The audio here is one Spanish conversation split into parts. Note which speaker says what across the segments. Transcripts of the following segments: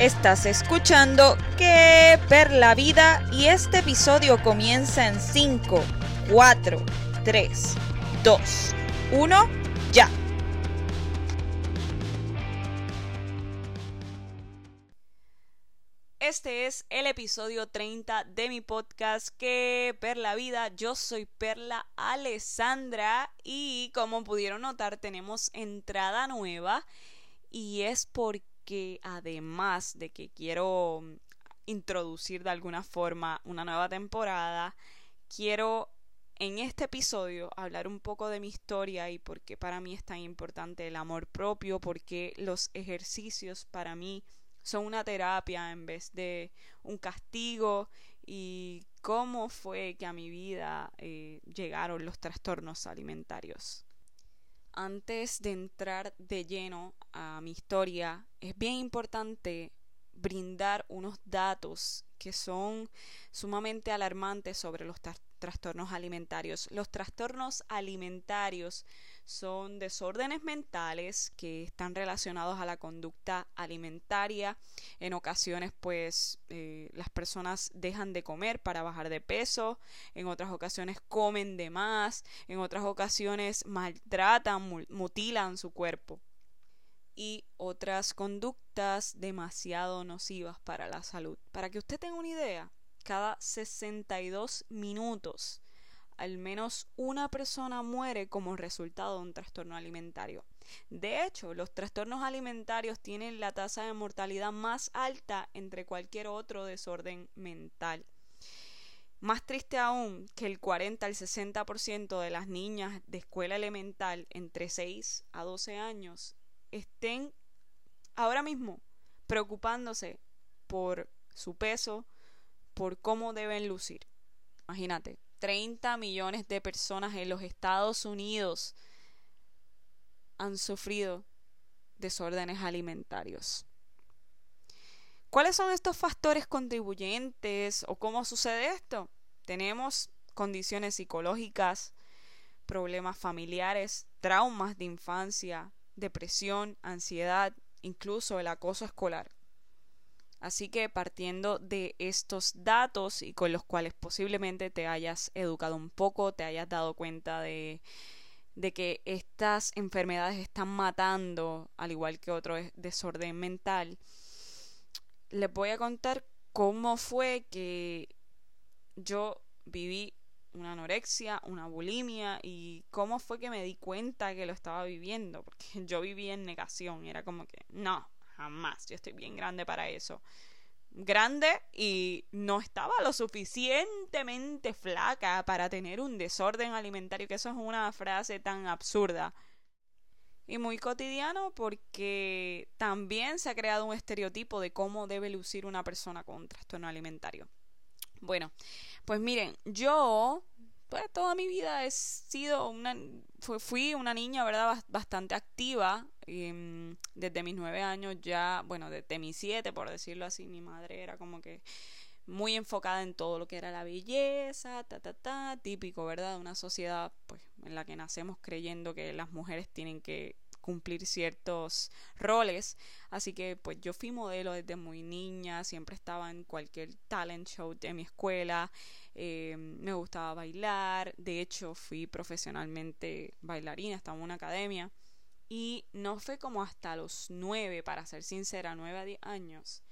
Speaker 1: Estás escuchando Que per la vida y este episodio comienza en 5, 4, 3, 2, 1, ya. Este es el episodio 30 de mi podcast Que per la vida. Yo soy Perla Alessandra y como pudieron notar tenemos entrada nueva y es porque que además de que quiero introducir de alguna forma una nueva temporada, quiero en este episodio hablar un poco de mi historia y por qué para mí es tan importante el amor propio, porque los ejercicios para mí son una terapia en vez de un castigo y cómo fue que a mi vida eh, llegaron los trastornos alimentarios antes de entrar de lleno a mi historia, es bien importante brindar unos datos que son sumamente alarmantes sobre los trastornos alimentarios. Los trastornos alimentarios son desórdenes mentales que están relacionados a la conducta alimentaria. En ocasiones, pues, eh, las personas dejan de comer para bajar de peso, en otras ocasiones comen de más, en otras ocasiones maltratan, mutilan su cuerpo y otras conductas demasiado nocivas para la salud. Para que usted tenga una idea, cada 62 minutos al menos una persona muere como resultado de un trastorno alimentario. De hecho, los trastornos alimentarios tienen la tasa de mortalidad más alta entre cualquier otro desorden mental. Más triste aún que el 40 al 60% de las niñas de escuela elemental entre 6 a 12 años estén ahora mismo preocupándose por su peso, por cómo deben lucir. Imagínate, 30 millones de personas en los Estados Unidos han sufrido desórdenes alimentarios. ¿Cuáles son estos factores contribuyentes o cómo sucede esto? Tenemos condiciones psicológicas, problemas familiares, traumas de infancia, depresión, ansiedad, incluso el acoso escolar. Así que partiendo de estos datos y con los cuales posiblemente te hayas educado un poco, te hayas dado cuenta de, de que estas enfermedades están matando, al igual que otro desorden mental, les voy a contar cómo fue que yo viví una anorexia, una bulimia y cómo fue que me di cuenta que lo estaba viviendo, porque yo vivía en negación, era como que no, jamás. Yo estoy bien grande para eso. Grande y no estaba lo suficientemente flaca para tener un desorden alimentario, que eso es una frase tan absurda. Y muy cotidiano porque también se ha creado un estereotipo de cómo debe lucir una persona con un trastorno alimentario. Bueno, pues miren, yo pues toda mi vida he sido una fui una niña verdad bastante activa em, desde mis nueve años ya bueno desde mis siete por decirlo así mi madre era como que muy enfocada en todo lo que era la belleza ta ta ta típico verdad de una sociedad pues en la que nacemos creyendo que las mujeres tienen que cumplir ciertos roles. Así que pues yo fui modelo desde muy niña, siempre estaba en cualquier talent show de mi escuela, eh, me gustaba bailar, de hecho fui profesionalmente bailarina, estaba en una academia. Y no fue como hasta los nueve, para ser sincera, nueve a diez años,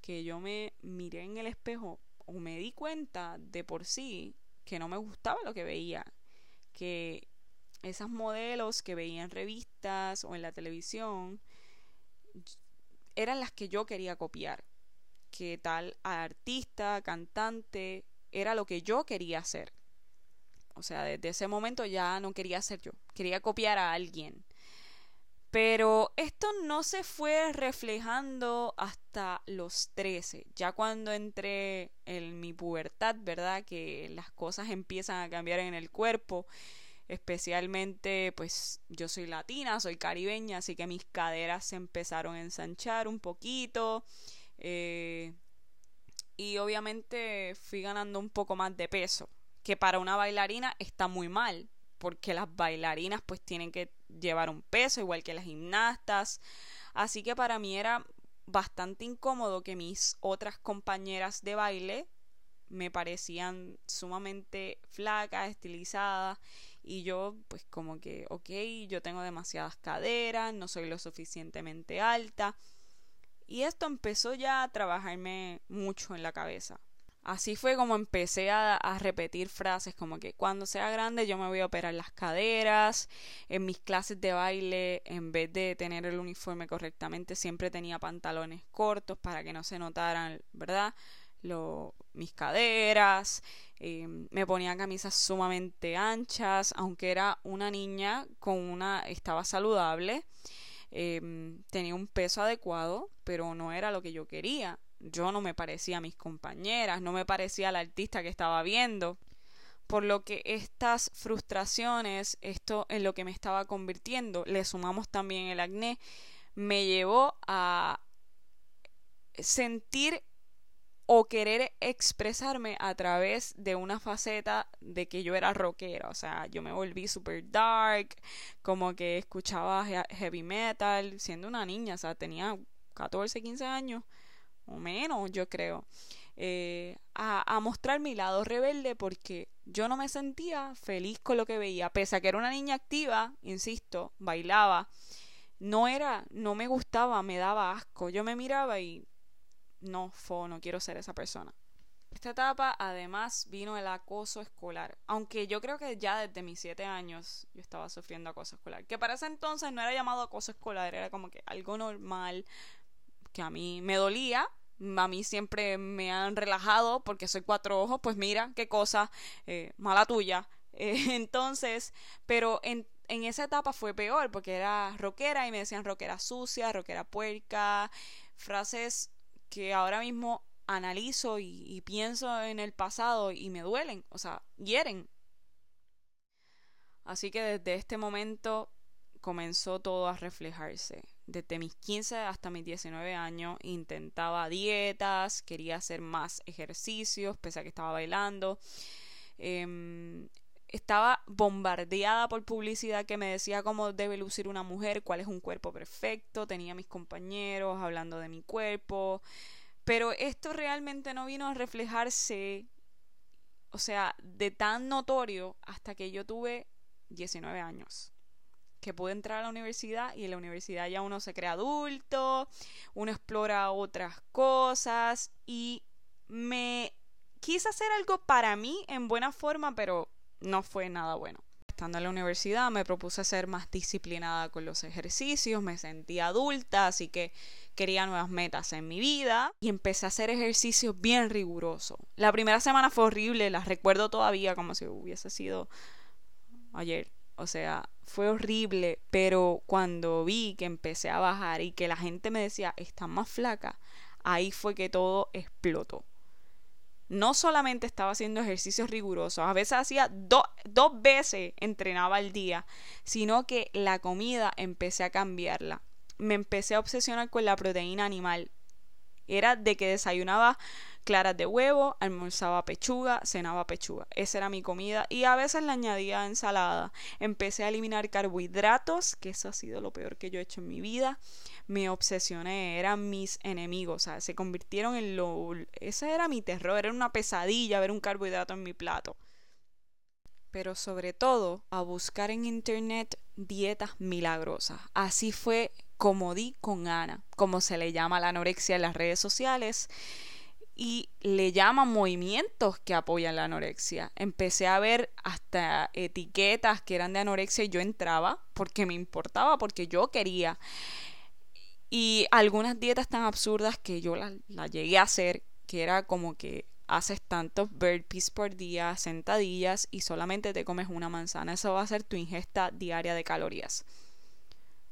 Speaker 1: que yo me miré en el espejo o me di cuenta de por sí que no me gustaba lo que veía, que esas modelos que veía en revistas o en la televisión eran las que yo quería copiar. Que tal artista, cantante, era lo que yo quería hacer. O sea, desde ese momento ya no quería ser yo, quería copiar a alguien. Pero esto no se fue reflejando hasta los 13, ya cuando entré en mi pubertad, ¿verdad? Que las cosas empiezan a cambiar en el cuerpo especialmente pues yo soy latina, soy caribeña, así que mis caderas se empezaron a ensanchar un poquito eh, y obviamente fui ganando un poco más de peso, que para una bailarina está muy mal, porque las bailarinas pues tienen que llevar un peso igual que las gimnastas, así que para mí era bastante incómodo que mis otras compañeras de baile me parecían sumamente flacas, estilizadas y yo pues como que, ok, yo tengo demasiadas caderas, no soy lo suficientemente alta y esto empezó ya a trabajarme mucho en la cabeza. Así fue como empecé a, a, repetir frases como que cuando sea grande yo me voy a operar las caderas. En mis clases de baile, en vez de tener el uniforme correctamente, siempre tenía pantalones cortos para que no se notaran, ¿verdad? Mis caderas. Eh, me ponía camisas sumamente anchas, aunque era una niña con una... estaba saludable. Eh, tenía un peso adecuado, pero no era lo que yo quería yo no me parecía a mis compañeras, no me parecía al artista que estaba viendo. Por lo que estas frustraciones, esto en lo que me estaba convirtiendo, le sumamos también el acné, me llevó a sentir o querer expresarme a través de una faceta de que yo era rockera, o sea, yo me volví super dark, como que escuchaba heavy metal, siendo una niña, o sea, tenía 14, 15 años, o menos, yo creo, eh, a, a, mostrar mi lado rebelde porque yo no me sentía feliz con lo que veía, pese a que era una niña activa, insisto, bailaba, no era, no me gustaba, me daba asco, yo me miraba y no, fo, no quiero ser esa persona. Esta etapa además vino el acoso escolar, aunque yo creo que ya desde mis siete años yo estaba sufriendo acoso escolar, que para ese entonces no era llamado acoso escolar, era como que algo normal, que a mí me dolía, a mí siempre me han relajado porque soy cuatro ojos, pues mira, qué cosa, eh, mala tuya. Eh, entonces, pero en, en esa etapa fue peor porque era rockera y me decían rockera sucia, rockera puerca, frases que ahora mismo analizo y, pienso en el pasado y me duelen, o sea, hieren. Así que desde este momento comenzó todo a reflejarse desde mis 15 hasta mis 19 años intentaba dietas, quería hacer más ejercicios, pese a que estaba bailando. Em, estaba bombardeada por publicidad que me decía cómo debe lucir una mujer, cuál es un cuerpo perfecto, tenía mis compañeros hablando de mi cuerpo, pero esto realmente no vino a reflejarse, o sea, de tan notorio hasta que yo tuve 19 años que pude entrar a la universidad y en la universidad ya uno se crea adulto, uno explora otras cosas y me quise hacer algo para mí en buena forma, pero no fue nada bueno. Estando en la universidad me propuse ser más disciplinada con los ejercicios, me sentí adulta, así que quería nuevas metas en mi vida y empecé a hacer ejercicios bien rigurosos. La primera semana fue horrible, las recuerdo todavía como si hubiese sido ayer. O sea, fue horrible, pero cuando vi que empecé a bajar y que la gente me decía, estás más flaca, ahí fue que todo explotó. No solamente estaba haciendo ejercicios rigurosos, a veces hacía dos veces entrenaba al día, sino que la comida empecé a cambiarla. Me empecé a obsesionar con la proteína animal. Era de que desayunaba claras de huevo, almorzaba pechuga, cenaba pechuga. Esa era mi comida y a veces le añadía ensalada. Empecé a eliminar carbohidratos, que eso ha sido lo peor que yo he hecho en mi vida. Me obsesioné, eran mis enemigos, o sea, se convirtieron en lo... Ese era mi terror, era una pesadilla ver un carbohidrato en mi plato. Pero sobre todo a buscar en internet dietas milagrosas. Así fue como di con Ana, como se le llama la anorexia en las redes sociales y le llaman movimientos que apoyan la anorexia. Empecé a ver hasta etiquetas que eran de anorexia y yo entraba porque me importaba, porque yo quería. Y algunas dietas tan absurdas que yo las la llegué a hacer, que era como que haces tantos burpees por día, sentadillas y solamente te comes una manzana. Eso va a ser tu ingesta diaria de calorías.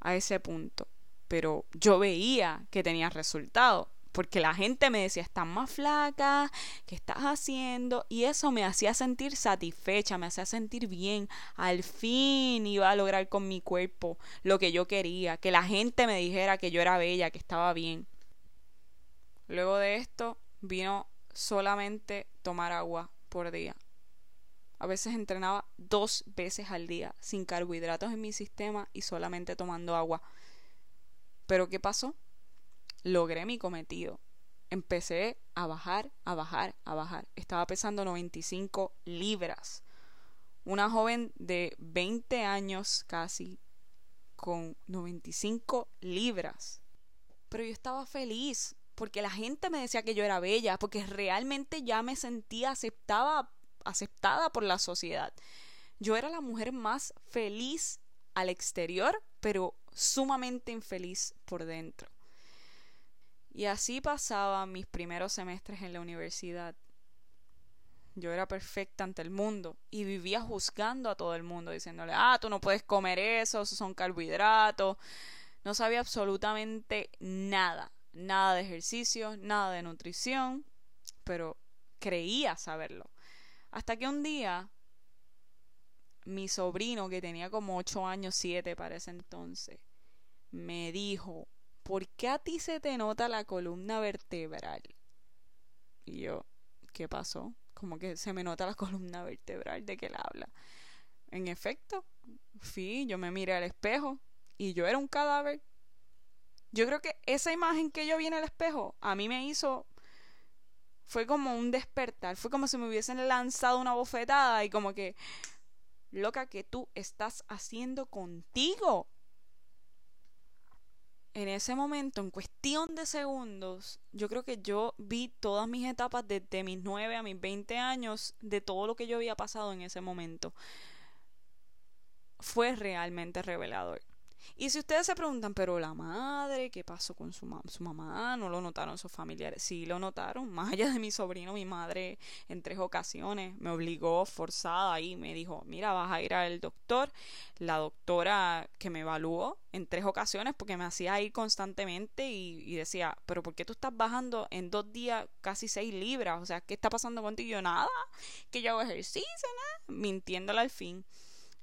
Speaker 1: A ese punto. Pero yo veía que tenía resultado porque la gente me decía, estás más flaca, ¿qué estás haciendo? Y eso me hacía sentir satisfecha, me hacía sentir bien. Al fin iba a lograr con mi cuerpo lo que yo quería, que la gente me dijera que yo era bella, que estaba bien. Luego de esto vino solamente tomar agua por día. A veces entrenaba dos veces al día, sin carbohidratos en mi sistema y solamente tomando agua. Pero ¿qué pasó? Logré mi cometido. Empecé a bajar, a bajar, a bajar. Estaba pesando 95 libras. Una joven de 20 años casi con 95 libras. Pero yo estaba feliz porque la gente me decía que yo era bella, porque realmente ya me sentía aceptada, aceptada por la sociedad. Yo era la mujer más feliz al exterior, pero sumamente infeliz por dentro. Y así pasaba mis primeros semestres en la universidad. Yo era perfecta ante el mundo y vivía juzgando a todo el mundo, diciéndole, ah, tú no puedes comer eso, esos son carbohidratos. No sabía absolutamente nada, nada de ejercicio, nada de nutrición, pero creía saberlo. Hasta que un día mi sobrino, que tenía como ocho años, siete para ese entonces, me dijo, ¿por qué a ti se te nota la columna vertebral? Y yo, ¿qué pasó? Como que se me nota la columna vertebral de que él habla. En efecto, fui, yo me miré al espejo y yo era un cadáver. Yo creo que esa imagen que yo vi en el espejo a mí me hizo fue como un despertar, fue como si me hubiesen lanzado una bofetada y como que loca que tú estás haciendo contigo. En ese momento, en cuestión de segundos, yo creo que yo vi todas mis etapas desde mis 9 a mis 20 años, de todo lo que yo había pasado en ese momento. Fue realmente revelador. Y si ustedes se preguntan, pero la madre, ¿qué pasó con su, mamá? ¿No lo notaron sus familiares? Sí, lo notaron. Más allá de mi sobrino, mi madre en tres ocasiones me obligó forzada y me dijo, mira, vas a ir al doctor. La doctora que me evaluó en tres ocasiones porque me hacía ir constantemente y, decía, pero ¿por qué tú estás bajando en dos días casi seis libras? O sea, ¿qué está pasando contigo? yo, nada, que yo hago ejercicio, nada, mintiéndola al fin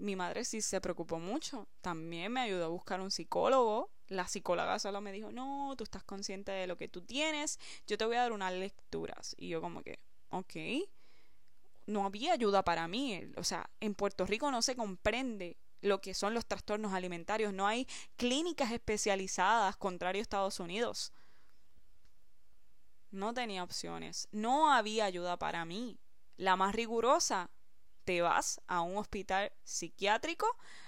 Speaker 1: mi madre sí se preocupó mucho. También me ayudó a buscar un psicólogo. La psicóloga solo me dijo, no, tú estás consciente de lo que tú tienes, yo te voy a dar unas lecturas. Y yo como que, ok. No había ayuda para mí. O sea, en Puerto Rico no se comprende lo que son los trastornos alimentarios. No hay clínicas especializadas, contrario a Estados Unidos. No tenía opciones. No había ayuda para mí. La más rigurosa te vas a un hospital psiquiátrico,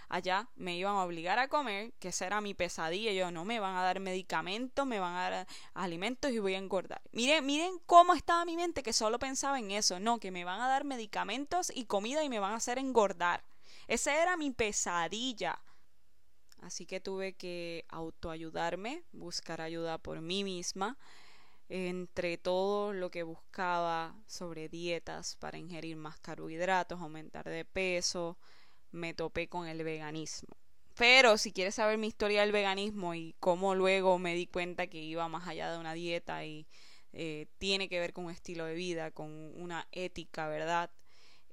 Speaker 1: allá me iban a obligar a comer, que esa era mi pesadilla, yo no me van a dar medicamentos, me van a dar alimentos y voy a engordar. Miren, miren cómo estaba mi mente que solo pensaba en eso, no, que me van a dar medicamentos y comida y me van a hacer engordar. Esa era mi pesadilla. Así que tuve que autoayudarme, buscar ayuda por mí misma entre todo lo que buscaba sobre dietas para ingerir más carbohidratos, aumentar de peso, me topé con el veganismo. Pero si quieres saber mi historia del veganismo y cómo luego me di cuenta que iba más allá de una dieta y eh, tiene que ver con un estilo de vida, con una ética, ¿verdad?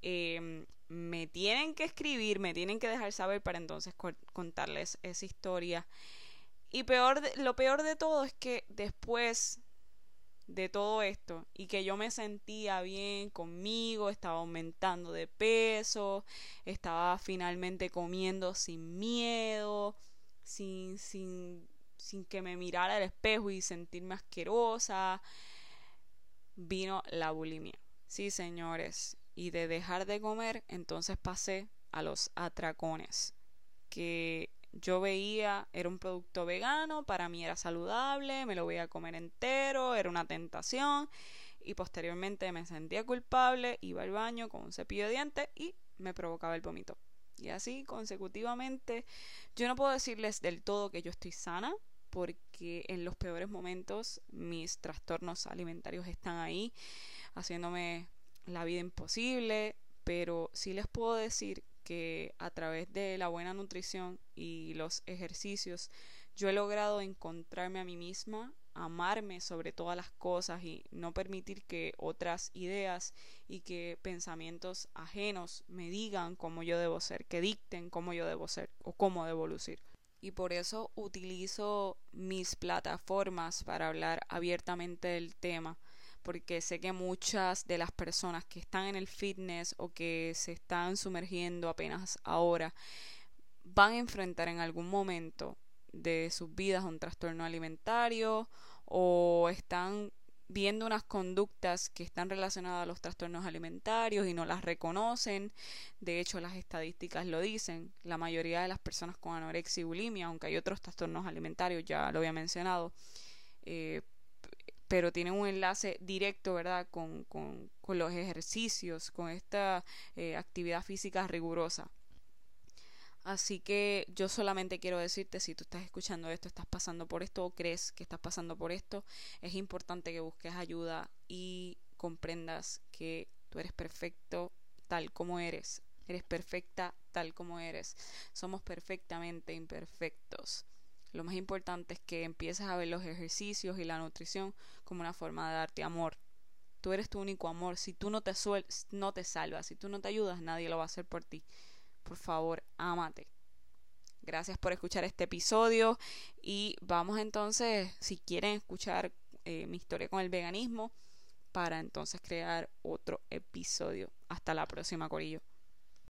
Speaker 1: Em, me tienen que escribir, me tienen que dejar saber para entonces contarles esa historia. Y peor lo peor de todo es que después de todo esto y que yo me sentía bien conmigo, estaba aumentando de peso, estaba finalmente comiendo sin miedo, sin, sin, sin que me mirara al espejo y sentirme asquerosa, vino la bulimia. Sí, señores, y de dejar de comer, entonces pasé a los atracones, que yo veía, era un producto vegano, para mí era saludable, me lo voy a comer entero, era una tentación y posteriormente me sentía culpable, iba al baño con un cepillo de dientes y me provocaba el vómito. Y así consecutivamente, yo no puedo decirles del todo que yo estoy sana, porque en los peores momentos mis trastornos alimentarios están ahí, haciéndome la vida imposible, pero sí les puedo decir que a través de la buena nutrición y los ejercicios yo he logrado encontrarme a mí misma, amarme sobre todas las cosas y no permitir que otras ideas y que pensamientos ajenos me digan cómo yo debo ser, que dicten cómo yo debo ser o cómo debo lucir. Y por eso utilizo mis plataformas para hablar abiertamente del tema porque sé que muchas de las personas que están en el fitness o que se están sumergiendo apenas ahora van a enfrentar en algún momento de sus vidas un trastorno alimentario o están viendo unas conductas que están relacionadas a los trastornos alimentarios y no las reconocen. De hecho, las estadísticas lo dicen. La mayoría de las personas con anorexia y bulimia, aunque hay otros trastornos alimentarios, ya lo había mencionado, eh, pero tienen un enlace directo, ¿verdad?, con, con, con los ejercicios, con esta eh, actividad física rigurosa. Así que yo solamente quiero decirte, si tú estás escuchando esto, estás pasando por esto o crees que estás pasando por esto, es importante que busques ayuda y comprendas que tú eres perfecto tal como eres. Eres perfecta tal como eres. Somos perfectamente imperfectos. Lo más importante es que empieces a ver los ejercicios y la nutrición como una forma de darte amor. Tú eres tu único amor. Si tú no te, no te salvas, si tú no te ayudas, nadie lo va a hacer por ti por favor, ámate. Gracias por escuchar este episodio y vamos entonces, si quieren escuchar eh, mi historia con el veganismo, para entonces crear otro episodio. Hasta la próxima, Corillo.